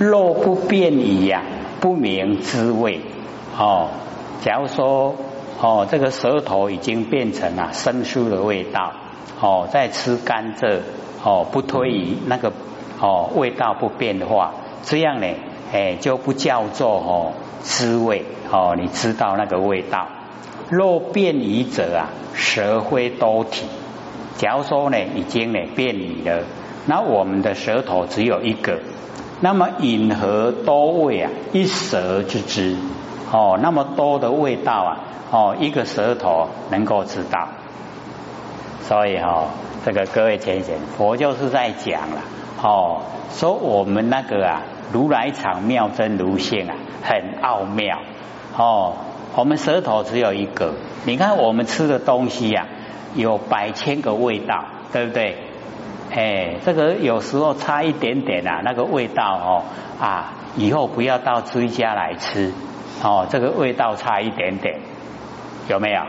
肉不变矣呀，不明滋味。哦，假如说哦，这个舌头已经变成啊生疏的味道，哦，在吃甘蔗，哦，不推移那个哦味道不变的话，这样呢，哎就不叫做哦滋味，哦，你知道那个味道。肉变异者啊，舌灰多体。假如说呢，已经呢变异了，那我们的舌头只有一个，那么饮何多味啊？一舌之知哦，那么多的味道啊，哦，一个舌头能够知道。所以哈，这个各位先生，佛就是在讲了哦，说我们那个啊，如来藏妙真如性啊，很奥妙哦。我们舌头只有一个，你看我们吃的东西呀，有百千个味道，对不对？哎，这个有时候差一点点啊，那个味道哦啊，以后不要到追家来吃哦，这个味道差一点点，有没有？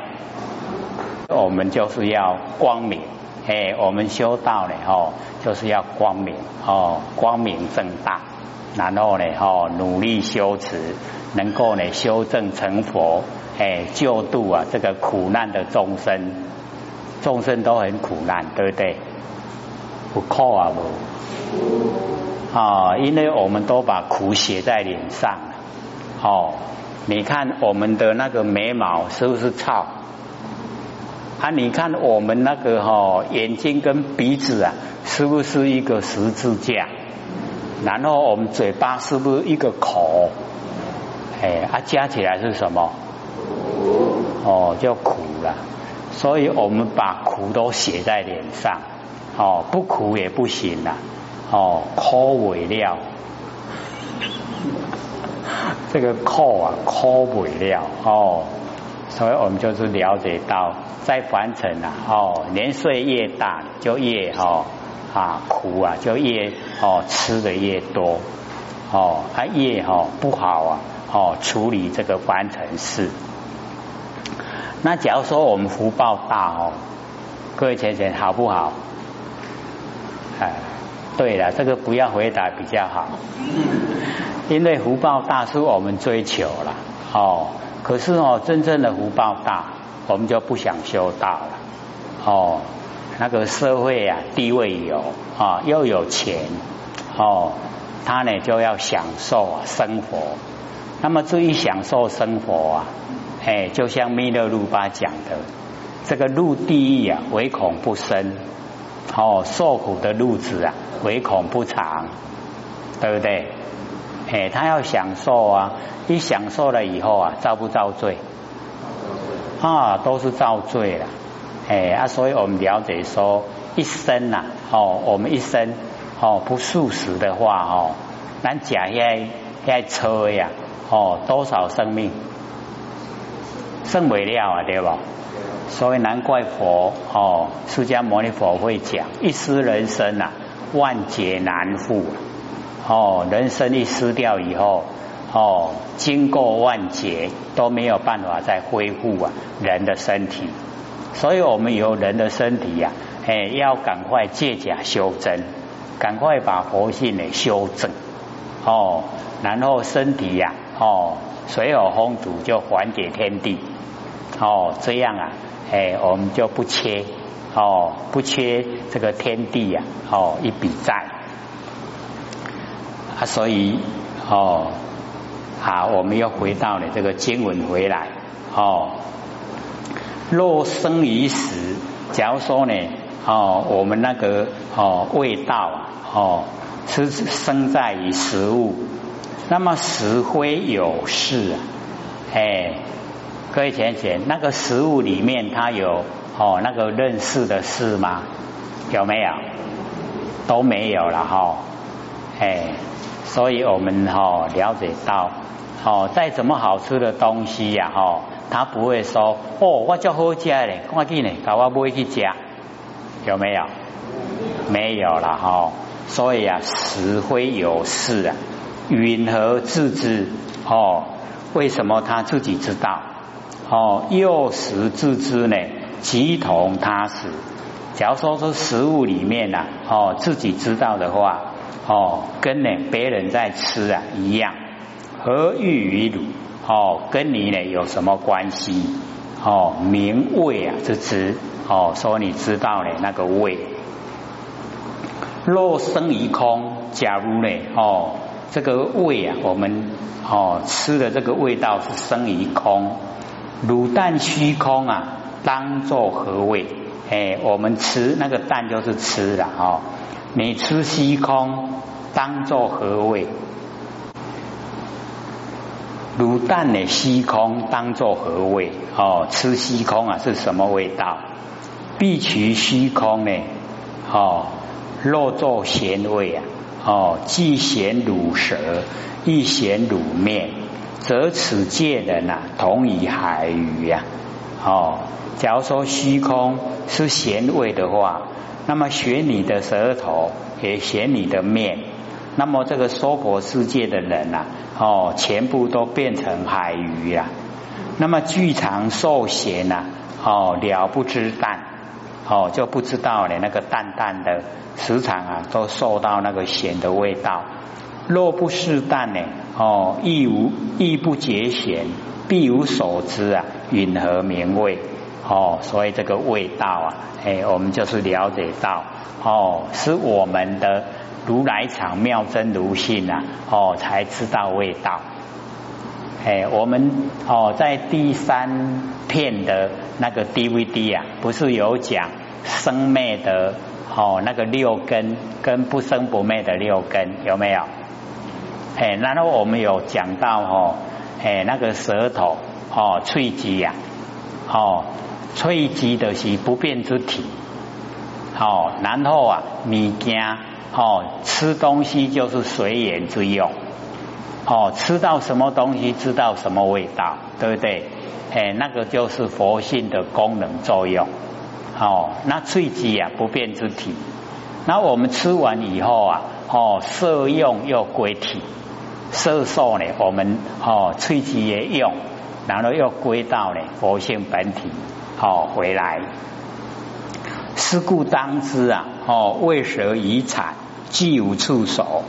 我们就是要光明，哎，我们修道呢，哦，就是要光明哦，光明正大。然后呢，哦，努力修持，能够呢修正成佛，哎，救度啊这个苦难的众生，众生都很苦难，对不对？不苦啊不，啊，因为我们都把苦写在脸上，哦，你看我们的那个眉毛是不是翘？啊，你看我们那个哈眼睛跟鼻子啊，是不是一个十字架？然后我们嘴巴是不是一个口？哎，啊，加起来是什么？哦，叫苦了。所以我们把苦都写在脸上，哦，不苦也不行了，哦，苦为了。这个苦啊，苦为了哦，所以我们就是了解到，在凡尘啊，哦，年岁越大就越哦。啊，苦啊，就越哦吃的越多哦，它越哦不好啊哦处理这个凡尘事。那假如说我们福报大哦，各位先生好不好？哎，对了，这个不要回答比较好，因为福报大是我们追求了哦，可是哦真正的福报大，我们就不想修道了哦。那个社会啊，地位有啊，又有钱哦，他呢就要享受啊生活。那么至于享受生活啊，哎，就像弥勒鲁巴讲的，这个入地狱啊，唯恐不生哦，受苦的路子啊，唯恐不长，对不对？哎，他要享受啊，一享受了以后啊，遭不遭罪？啊，都是遭罪了。哎啊，所以我们了解说，一生呐，哦，我们一生哦不素食的话，哦，咱假要要车呀，哦，多少生命剩不了啊，对不？所以难怪佛哦，释迦牟尼佛会讲，一失人生呐，万劫难复。哦，人生一失掉以后，哦，经过万劫都没有办法再恢复啊，人的身体。所以我们有人的身体呀，哎，要赶快借假修真，赶快把佛性呢修正哦，然后身体呀，哦，水有风土就还给天地哦，这样啊，哎，我们就不缺哦，不缺这个天地呀，哦，一笔债啊，所以哦，好，我们又回到了这个经文回来哦。若生于时，假如说呢，哦，我们那个哦味道哦是生在于食物，那么石灰有事啊，哎，各位浅浅，那个食物里面它有哦那个认识的事吗？有没有？都没有了哈，哎，所以我们哈了解到，哦，再怎么好吃的东西呀，哈。他不会说哦，我叫好吃嘞，赶紧呢，搞我不会去加，有没有？没有了哈。所以啊，实非有事啊，云何自知？哦，为什么他自己知道？哦，幼时自知呢？即同他食。假如说是食物里面呐，哦，自己知道的话，哦，跟呢别人在吃啊一样，何欲于汝？哦，跟你呢有什么关系？哦，名味啊之知哦，说你知道呢那个味。若生于空，假如呢哦，这个味啊，我们哦吃的这个味道是生于空，卤蛋虚空啊，当作何味？哎，我们吃那个蛋就是吃了哦，你吃虚空当作何味？卤蛋的虚空当作何味？哦，吃虚空啊是什么味道？必取虚空呢？哦。肉作咸味啊，哦，既咸卤舌，亦咸卤面，则此界人呐，同于海鱼呀。哦，假如说虚空是咸味的话，那么学你的舌头也咸你的面，那么这个娑婆世界的人呐，哦，全部都变成海鱼呀。那么具常受咸呐，哦，了不知淡。哦，就不知道了，那个淡淡的时常啊，都受到那个咸的味道。若不是淡呢，哦，亦无亦不觉咸，必无所知啊，允何名味？哦，所以这个味道啊，哎，我们就是了解到，哦，是我们的如来藏妙真如性啊，哦，才知道味道。哎，我们哦，在第三片的那个 DVD 啊，不是有讲。生灭的哦，那个六根跟不生不灭的六根有没有？哎，然后我们有讲到哦，哎，那个舌头哦，脆肌呀，哦，脆肌的是不变之体，哦，然后啊，物件哦，吃东西就是随缘之用，哦，吃到什么东西知道什么味道，对不对？哎，那个就是佛性的功能作用。哦，那脆鸡啊不变之体，那我们吃完以后啊，哦色用又归体，色受呢我们哦脆鸡也用，然后又归到呢佛性本体，哦回来。是故当知啊，哦为蛇以产，既无触手，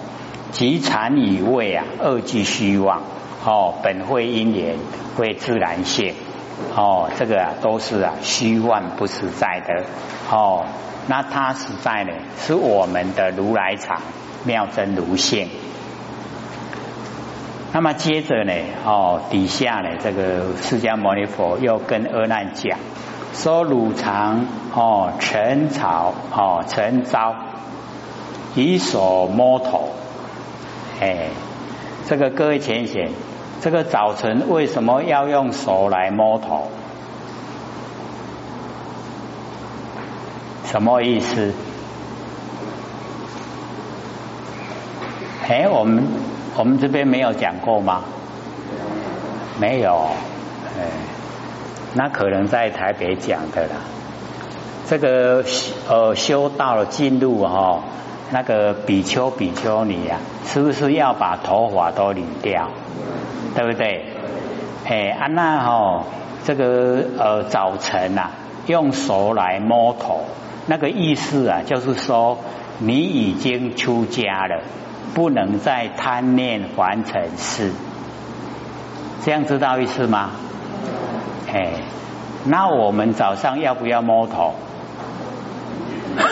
即产以味啊，二俱虚妄，哦本会因缘，会自然性。哦，这个啊都是啊虚幻不实在的哦。那它实在呢，是我们的如来藏妙真如性。那么接着呢，哦底下呢，这个释迦牟尼佛又跟阿难讲，说汝常哦晨朝哦晨朝以手摸头，哎，这个各位浅显。这个早晨为什么要用手来摸头？什么意思？哎，我们我们这边没有讲过吗？没有，哎，那可能在台北讲的啦。这个呃，修道了进入哈，那个比丘比丘尼呀，是不是要把头发都理掉？对不对？哎，安娜哈，这个呃早晨呐，用手来摸头，那个意思啊，就是说你已经出家了，不能再贪念凡尘事，这样知道意思吗？哎，那我们早上要不要摸头？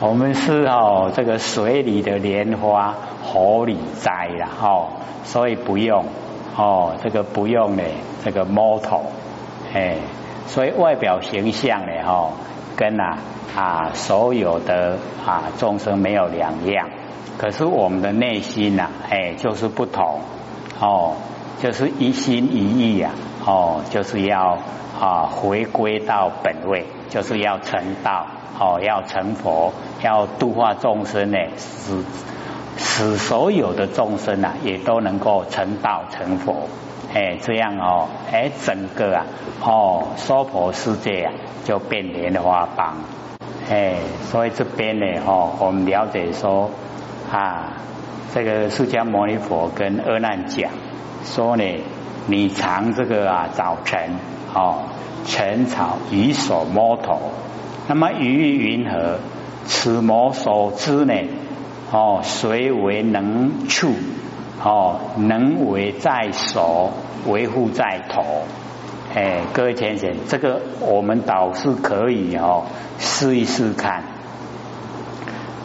我们是哦，这个水里的莲花，火里栽了哦，所以不用哦，这个不用呢，这个摸头，哎，所以外表形象呢哈，跟啊啊所有的啊众生没有两样，可是我们的内心呐，哎，就是不同哦，就是一心一意呀，哦，就是要啊回归到本位，就是要成道。哦，要成佛，要度化众生呢，使使所有的众生啊，也都能够成道成佛。哎，这样哦，哎，整个啊，哦，娑婆世界啊，就变莲花邦。哎，所以这边呢，哦，我们了解说啊，这个释迦牟尼佛跟阿难讲说呢，你常这个啊早晨哦晨草以手摸头，那么于云何？此摩所知呢？哦，谁为能处？哦，能为在手，维护在头。哎，各位先生，这个我们倒是可以哦，试一试看。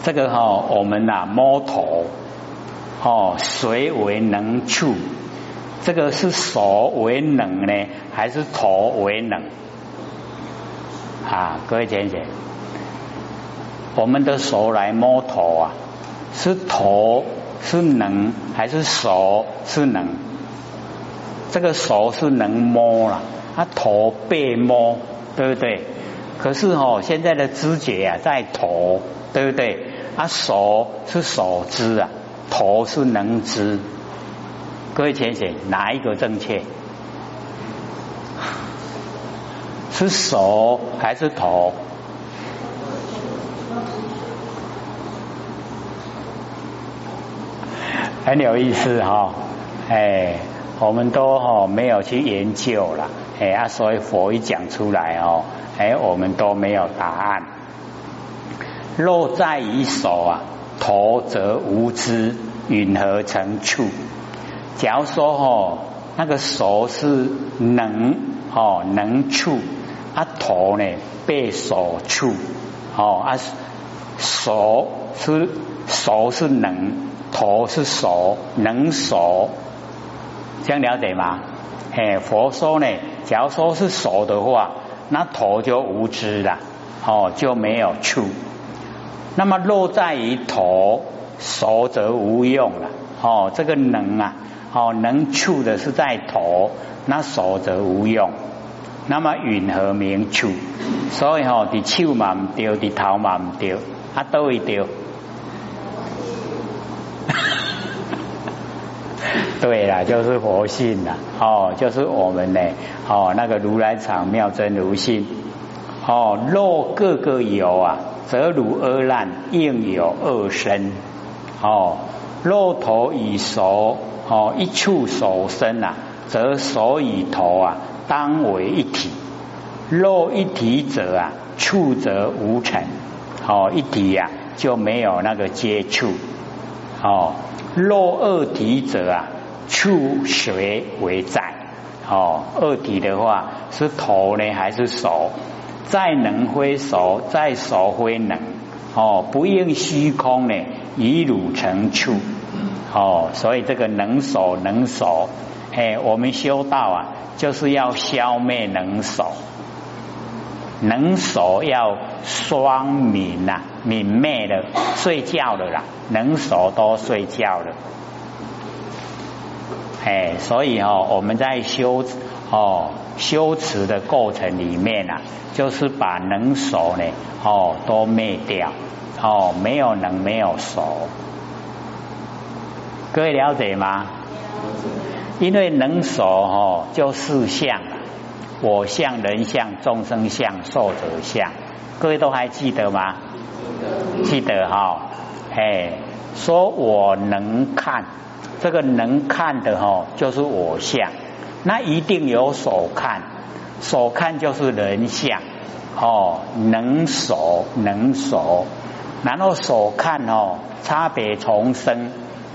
这个哈，我们呐摸头，哦，谁为能处？这个是手为能呢，还是头为能？啊，各位先生。我们的手来摸头啊，是头是能还是手是能？这个手是能摸了，啊头被摸，对不对？可是哦，现在的知觉啊在头，对不对？啊手是手知啊，头是能知。各位浅显，哪一个正确？是手还是头？很有意思哈，哎，我们都哈没有去研究了，哎啊，所以佛一讲出来哦，哎，我们都没有答案。若在于手啊，头则无知，允何成处？假如说哦，那个手是能哦能触，啊头呢被手触，哦啊手是手是能。头是手，能手，这样了解吗？哎，佛说呢，假如说是手的话，那头就无知了，哦，就没有触。那么落在于头，手则无用了，哦，这个能啊，哦，能触的是在头，那手则无用。那么云何名触？所以吼，伫手嘛唔丢，伫头嘛唔丢，啊，都会丢。对了，就是佛性了哦，就是我们呢哦，那个如来藏妙真如性哦。若各个有啊，则如二难应有二身哦。若头与手哦一处手身啊，则手与头啊当为一体。若一体者啊，触则无成哦，一体呀就没有那个接触哦。若二体者啊。触谁为在？哦，二体的话是头呢还是手？在能挥手，在手挥能。哦，不应虚空呢，以汝成处。哦，所以这个能手能手，哎，我们修道啊，就是要消灭能手。能手要双泯呐，泯灭了，睡觉了啦，能手都睡觉了。哎，所以哦，我们在修哦修持的过程里面啊，就是把能手呢哦都灭掉哦，没有能没有手，各位了解吗？因为能手哦就四相，我相、人相、众生相、寿者相，各位都还记得吗？记得哈，哎，说我能看。这个能看的哈，就是我相，那一定有手看，手看就是人相哦，能手能手，然后手看哦，差别重生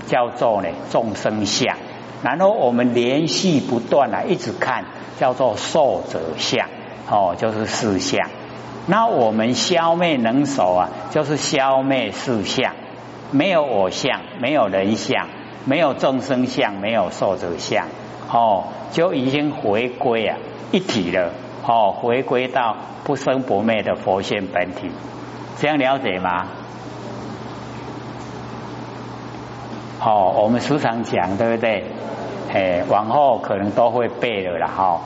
叫做呢众生相，然后我们连续不断的一直看，叫做受者相哦，就是四相。那我们消灭能手啊，就是消灭四相，没有我相，没有人相。没有众生相，没有受者相，哦，就已经回归啊一体了，哦，回归到不生不灭的佛性本体，这样了解吗？哦，我们时常讲，对不对？哎，往后可能都会背了了，哈。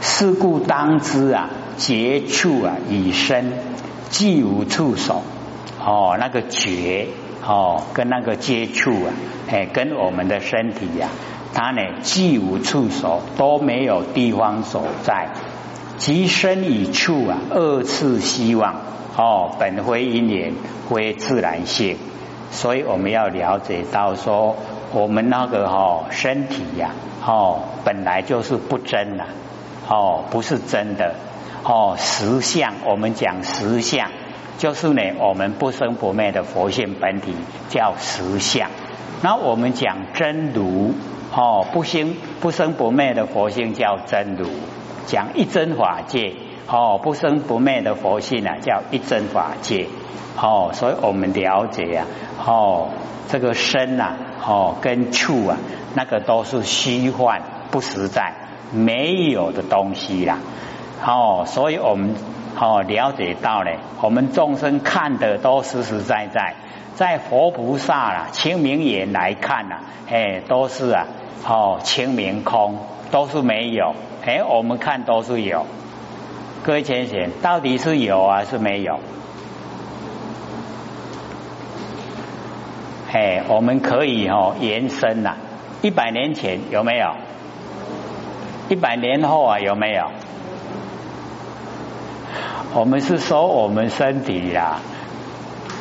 是故当知啊，接触啊，以身既无触手。哦，那个觉哦，跟那个接触啊，哎，跟我们的身体呀，它呢既无触手，都没有地方所在，即身与处啊，二次希望哦，本非因缘，非自然性，所以我们要了解到说，我们那个哈身体呀，哦，本来就是不真呐，哦，不是真的，哦，实相，我们讲实相，就是呢，我们不生不灭的佛性本体叫实相。那我们讲真如，哦，不生不生不灭的佛性叫真如，讲一真法界，哦，不生不灭的佛性啊，叫一真法界。哦，所以我们了解啊，哦，这个身呐，哦，跟处啊，那个都是虚幻不实在，没有的东西啦。哦，所以我们哦了解到呢，我们众生看的都实实在在，在佛菩萨啦清明眼来看呐，哎，都是啊，哦，清明空都是没有，哎，我们看都是有。各位先生，到底是有还是没有？哎，我们可以哦延伸呐，一百年前有没有？一百年后啊有没有？我们是说我们身体呀，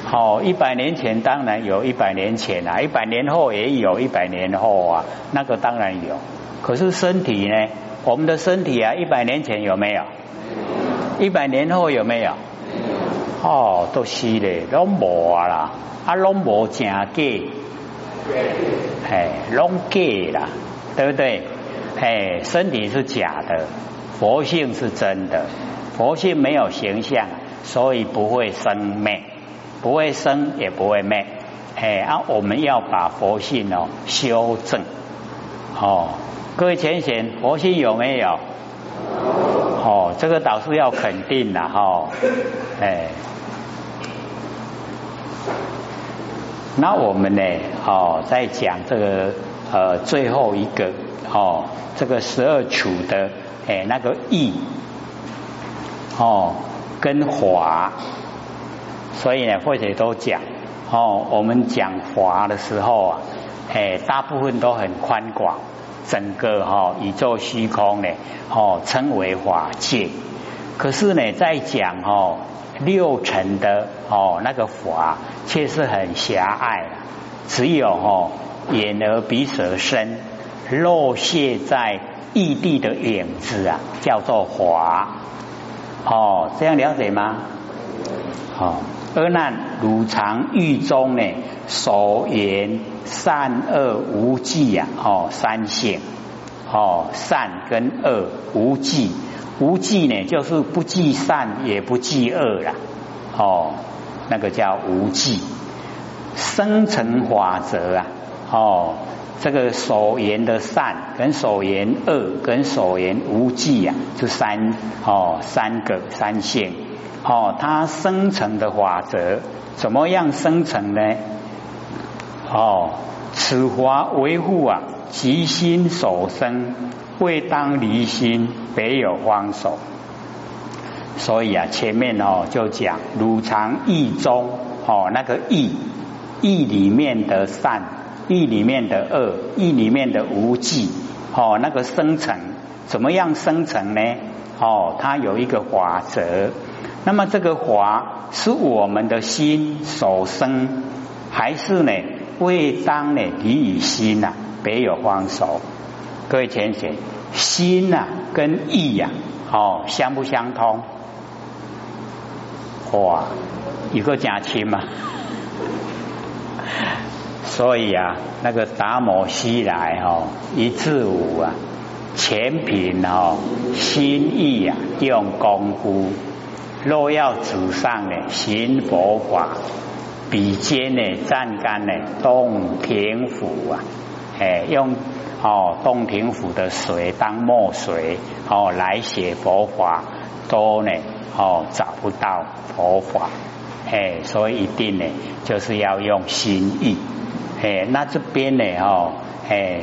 好，一百年前当然有一百年前啊，一百年后也有一百年后啊，那个当然有。可是身体呢？我们的身体啊，一百年前有没有？一百年后有没有？哦，都是嘞，都无啊啦。啊，拢无正假，哎，拢假啦，对不对？哎，身体是假的，佛性是真的，佛性没有形象，所以不会生灭，不会生也不会灭。哎，啊，我们要把佛性哦修正。哦，各位浅显，佛性有没有？哦，这个倒是要肯定的哈，哎。那我们呢？哦，在讲这个呃最后一个哦，这个十二处的哎那个义哦跟华，所以呢或者都讲哦，我们讲华的时候啊，哎大部分都很宽广，整个哈宇宙虚空呢哦称为法界，可是呢在讲哦。六层的哦，那个法却是很狭隘，只有哦眼耳鼻舌身落谢在异地的影子啊，叫做华哦，这样了解吗？好，二难汝常狱中呢，所言善恶无忌呀，哦三性哦善跟恶无忌。无忌呢，就是不计善也不计恶了，哦，那个叫无忌。生成法则啊，哦，这个所言的善跟所言恶跟所言无忌呀，就三哦三个三性哦，它生成的法则怎么样生成呢？哦，此法维护啊，即心所生。未当离心，别有方手。所以啊，前面哦就讲汝常意中哦，那个意意里面的善，意里面的恶，意里面的无忌哦，那个生成怎么样生成呢？哦，它有一个法则。那么这个法是我们的心所生，还是呢未当呢离于心呐？别有方手。各位浅显，心呐跟意呀，哦相不相通？哇，一个假亲嘛。所以啊，那个达摩西来哦，一字五啊，全凭哦心意啊，用功夫。若要纸上呢行佛法，笔尖呢站杆呢洞庭府啊，哎用。哦，洞庭湖的水当墨水哦，来写佛法都呢哦找不到佛法，哎，所以一定呢就是要用心意，哎，那这边呢哦，哎，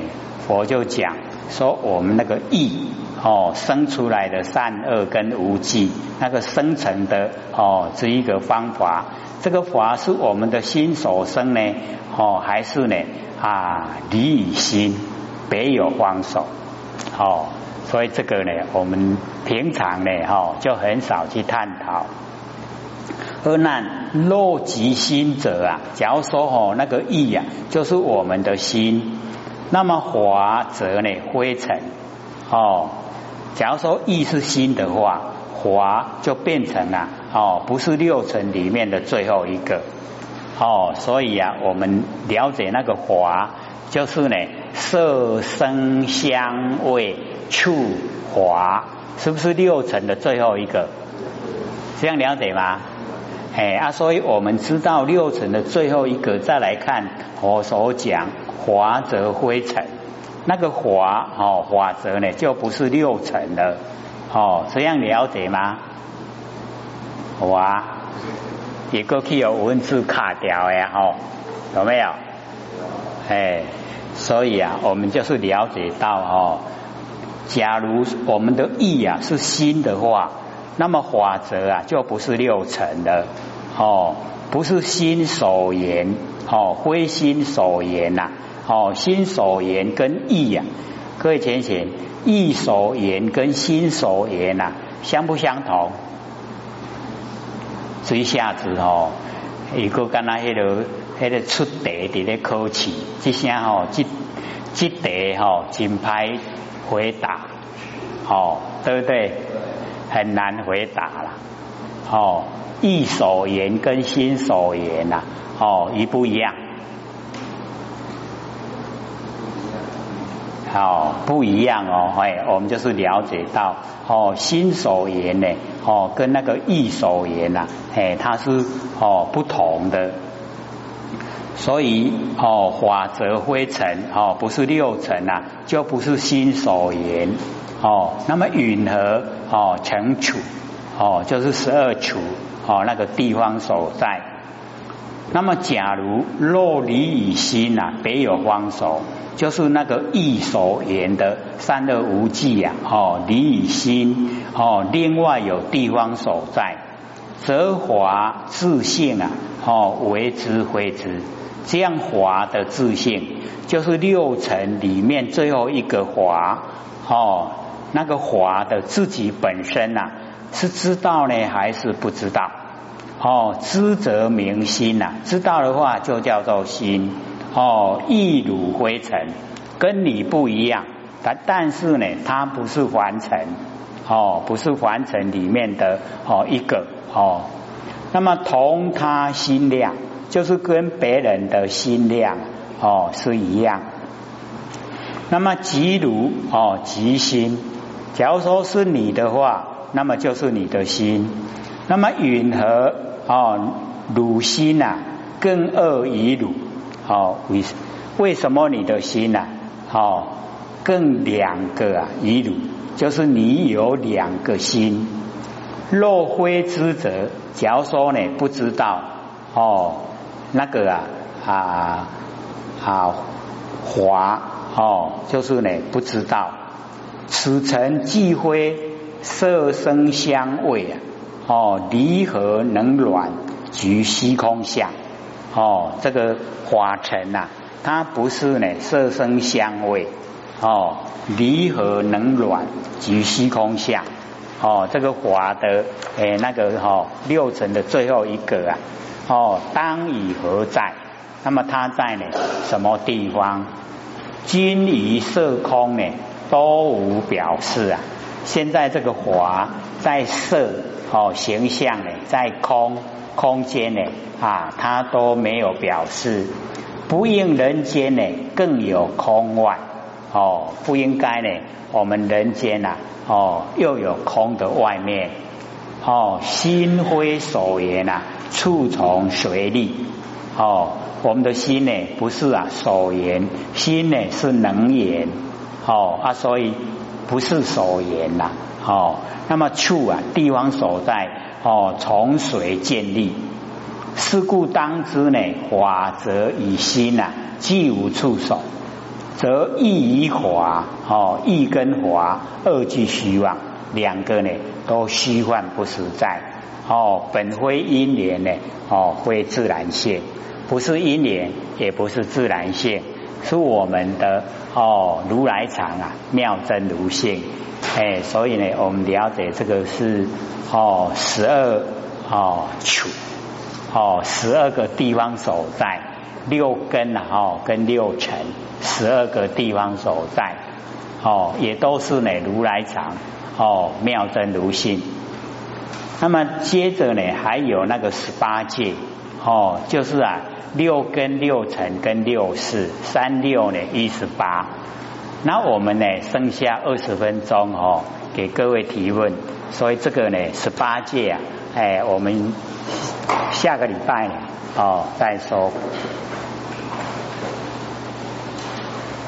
佛就讲说我们那个意哦生出来的善恶跟无记，那个生成的哦这一个方法，这个法是我们的心所生呢哦，还是呢啊离心？别有方手，哦，所以这个呢，我们平常呢，哈，就很少去探讨。而难若及心者啊，假如说哦那个意呀，就是我们的心，那么华则呢灰尘哦。假如说意是心的话，华就变成了哦，不是六尘里面的最后一个哦。所以啊，我们了解那个华，就是呢色声香味触华，是不是六尘的最后一个？这样了解吗？哎啊，所以我们知道六层的最后一个，再来看我所讲华则灰尘。那个华哦，华则呢就不是六层了哦，这样了解吗？华一个去有文字卡掉呀哦，有没有？哎，所以啊，我们就是了解到哦，假如我们的意啊是心的话，那么法则啊就不是六层了哦，不是心所言哦，非心所言呐。哦，心所言跟意呀，各位浅显，意所言跟心所言呐，相不相同？这一下子哦，一个跟那迄个迄个出题伫咧考试，这声吼，这这题吼，真歹回答，哦，对不对？很难回答啦。哦，意所言跟心所言呐，哦，一不一样？哦，不一样哦，哎，我们就是了解到哦，心所言呢，哦，跟那个意所言呐，哎，它是哦不同的，所以哦，法则灰尘哦，不是六尘呐，就不是心所言哦，那么允和哦成处哦，就是十二处哦那个地方所在，那么假如若离以心呐，别有方所。就是那个意所言的三恶无忌呀，哦，离以心，哦，另外有地方所在，则华自性啊，哦，为之非之，这样华的自信，就是六尘里面最后一个华，哦，那个华的自己本身呐，是知道呢还是不知道？哦，知则明心呐，知道的话就叫做心。哦，一如灰尘，跟你不一样，但但是呢，它不是凡尘，哦，不是凡尘里面的哦一个哦。那么同他心量，就是跟别人的心量哦是一样。那么即如哦即心，假如说是你的话，那么就是你的心。那么允和哦汝心呐，更恶于汝。哦，为为什么你的心呐？哦，更两个啊，一如就是你有两个心。若非知者，假如说呢不知道哦，那个啊啊啊华哦，就是呢不知道。此尘既非色声香味啊，哦，离合能软局虚空相。哦，这个华尘呐，它不是呢色声香味哦，离合能软即虚空相哦，这个华的诶那个哈六尘的最后一个啊哦，当以何在？那么它在呢什么地方？金鱼色空呢都无表示啊。现在这个华在色哦形象呢在空。空间呢啊，它都没有表示，不应人间呢更有空外哦，不应该呢，我们人间呐哦又有空的外面哦，心非所言呐，处从随力哦，我们的心呢不是啊所言，心呢是能言哦啊，所以不是所言呐哦，那么处啊地方所在。哦，从谁建立？是故当知呢，法则以心呐，既无触手，则意与法哦，意跟法二俱虚妄，两个呢都虚幻不实在。哦，本非因缘呢，哦，非自然性，不是因缘，也不是自然性，是我们的哦，如来藏啊，妙真如性。哎，所以呢，我们了解这个是。哦，十二哦处哦十二个地方所在，六根啊哦跟六尘十二个地方所在哦也都是呢如来藏哦妙真如性。那么接着呢还有那个十八戒哦就是啊六根六尘跟六识三六呢一十八。那我们呢剩下二十分钟哦给各位提问，所以这个呢十八届啊，哎我们下个礼拜哦再说。